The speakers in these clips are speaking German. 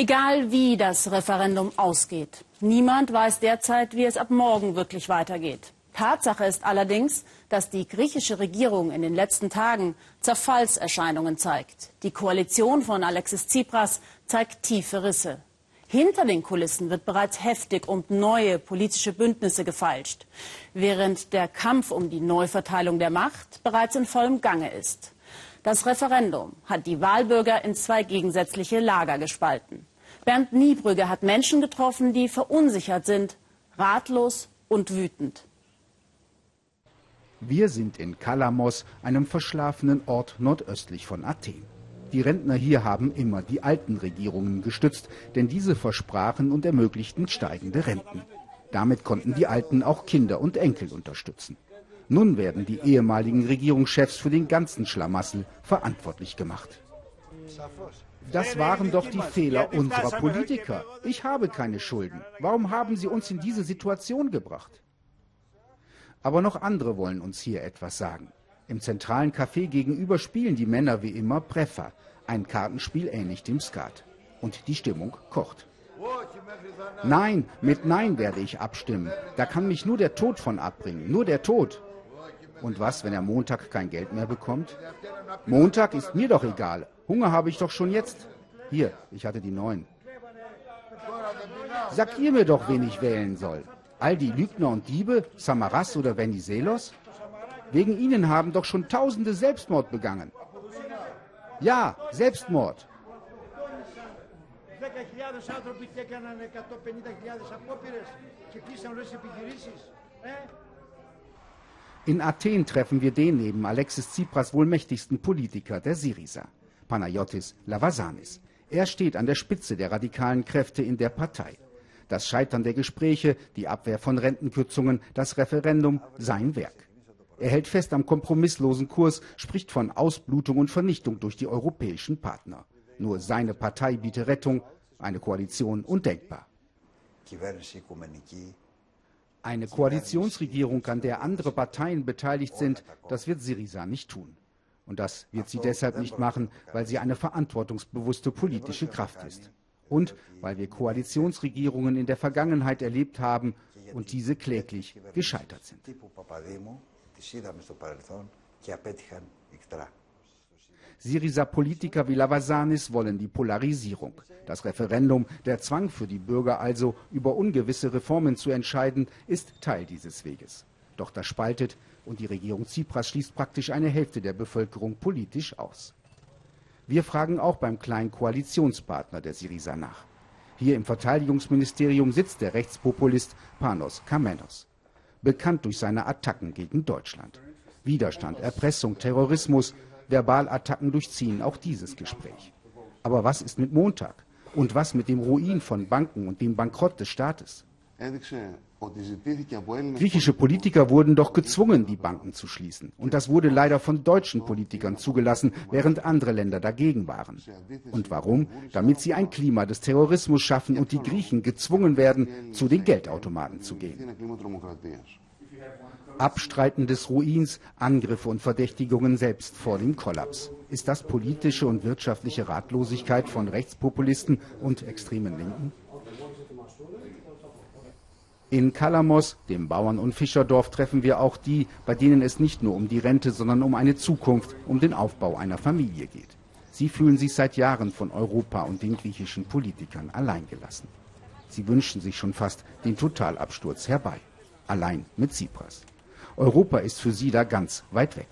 Egal wie das Referendum ausgeht, niemand weiß derzeit, wie es ab morgen wirklich weitergeht. Tatsache ist allerdings, dass die griechische Regierung in den letzten Tagen Zerfallserscheinungen zeigt. Die Koalition von Alexis Tsipras zeigt tiefe Risse. Hinter den Kulissen wird bereits heftig um neue politische Bündnisse gefeilscht, während der Kampf um die Neuverteilung der Macht bereits in vollem Gange ist. Das Referendum hat die Wahlbürger in zwei gegensätzliche Lager gespalten. Bernd Niebrügge hat Menschen getroffen, die verunsichert sind, ratlos und wütend. Wir sind in Kalamos, einem verschlafenen Ort nordöstlich von Athen. Die Rentner hier haben immer die alten Regierungen gestützt, denn diese versprachen und ermöglichten steigende Renten. Damit konnten die Alten auch Kinder und Enkel unterstützen. Nun werden die ehemaligen Regierungschefs für den ganzen Schlamassel verantwortlich gemacht. Das waren doch die Fehler unserer Politiker. Ich habe keine Schulden. Warum haben sie uns in diese Situation gebracht? Aber noch andere wollen uns hier etwas sagen. Im zentralen Café gegenüber spielen die Männer wie immer Preffer, ein Kartenspiel ähnlich dem Skat. Und die Stimmung kocht. Nein, mit Nein werde ich abstimmen. Da kann mich nur der Tod von abbringen, nur der Tod. Und was, wenn er Montag kein Geld mehr bekommt? Montag ist mir doch egal. Hunger habe ich doch schon jetzt. Hier, ich hatte die neun. Sagt ihr mir doch, wen ich wählen soll. All die Lügner und Diebe, Samaras oder Venizelos? Wegen ihnen haben doch schon Tausende Selbstmord begangen. Ja, Selbstmord. In Athen treffen wir den neben Alexis Tsipras wohl mächtigsten Politiker der Syriza. Panayotis Lavasanis. Er steht an der Spitze der radikalen Kräfte in der Partei. Das Scheitern der Gespräche, die Abwehr von Rentenkürzungen, das Referendum, sein Werk. Er hält fest am kompromisslosen Kurs, spricht von Ausblutung und Vernichtung durch die europäischen Partner. Nur seine Partei biete Rettung, eine Koalition undenkbar. Eine Koalitionsregierung, an der andere Parteien beteiligt sind, das wird Syriza nicht tun. Und das wird sie deshalb nicht machen, weil sie eine verantwortungsbewusste politische Kraft ist. Und weil wir Koalitionsregierungen in der Vergangenheit erlebt haben und diese kläglich gescheitert sind. Syriza Politiker wie Lavasanis wollen die Polarisierung. Das Referendum, der Zwang für die Bürger also, über ungewisse Reformen zu entscheiden, ist Teil dieses Weges. Doch das spaltet und die Regierung Tsipras schließt praktisch eine Hälfte der Bevölkerung politisch aus. Wir fragen auch beim kleinen Koalitionspartner der Syriza nach. Hier im Verteidigungsministerium sitzt der Rechtspopulist Panos Kamenos, bekannt durch seine Attacken gegen Deutschland. Widerstand, Erpressung, Terrorismus, Verbalattacken durchziehen auch dieses Gespräch. Aber was ist mit Montag? Und was mit dem Ruin von Banken und dem Bankrott des Staates? Griechische Politiker wurden doch gezwungen, die Banken zu schließen. Und das wurde leider von deutschen Politikern zugelassen, während andere Länder dagegen waren. Und warum? Damit sie ein Klima des Terrorismus schaffen und die Griechen gezwungen werden, zu den Geldautomaten zu gehen. Abstreiten des Ruins, Angriffe und Verdächtigungen selbst vor dem Kollaps. Ist das politische und wirtschaftliche Ratlosigkeit von Rechtspopulisten und extremen Linken? In Kalamos, dem Bauern- und Fischerdorf, treffen wir auch die, bei denen es nicht nur um die Rente, sondern um eine Zukunft, um den Aufbau einer Familie geht. Sie fühlen sich seit Jahren von Europa und den griechischen Politikern alleingelassen. Sie wünschen sich schon fast den Totalabsturz herbei. Allein mit Tsipras. Europa ist für sie da ganz weit weg.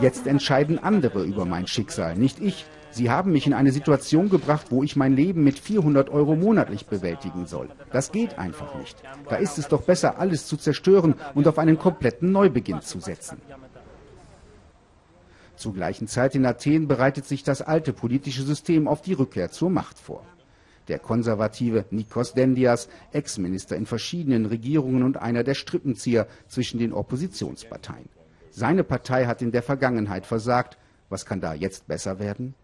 Jetzt entscheiden andere über mein Schicksal, nicht ich. Sie haben mich in eine Situation gebracht, wo ich mein Leben mit 400 Euro monatlich bewältigen soll. Das geht einfach nicht. Da ist es doch besser, alles zu zerstören und auf einen kompletten Neubeginn zu setzen. Zur gleichen Zeit in Athen bereitet sich das alte politische System auf die Rückkehr zur Macht vor. Der konservative Nikos Dendias, Ex-Minister in verschiedenen Regierungen und einer der Strippenzieher zwischen den Oppositionsparteien. Seine Partei hat in der Vergangenheit versagt. Was kann da jetzt besser werden?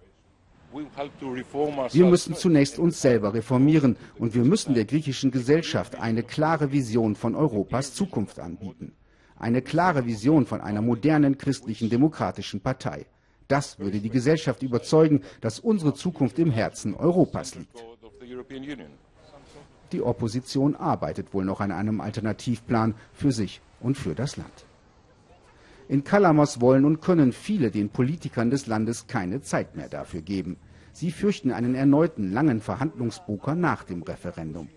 Wir müssen zunächst uns selber reformieren und wir müssen der griechischen Gesellschaft eine klare Vision von Europas Zukunft anbieten. Eine klare Vision von einer modernen christlichen demokratischen Partei. Das würde die Gesellschaft überzeugen, dass unsere Zukunft im Herzen Europas liegt. Die Opposition arbeitet wohl noch an einem Alternativplan für sich und für das Land. In Kalamos wollen und können viele den Politikern des Landes keine Zeit mehr dafür geben. Sie fürchten einen erneuten langen Verhandlungsbuker nach dem Referendum.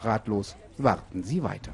Ratlos warten sie weiter.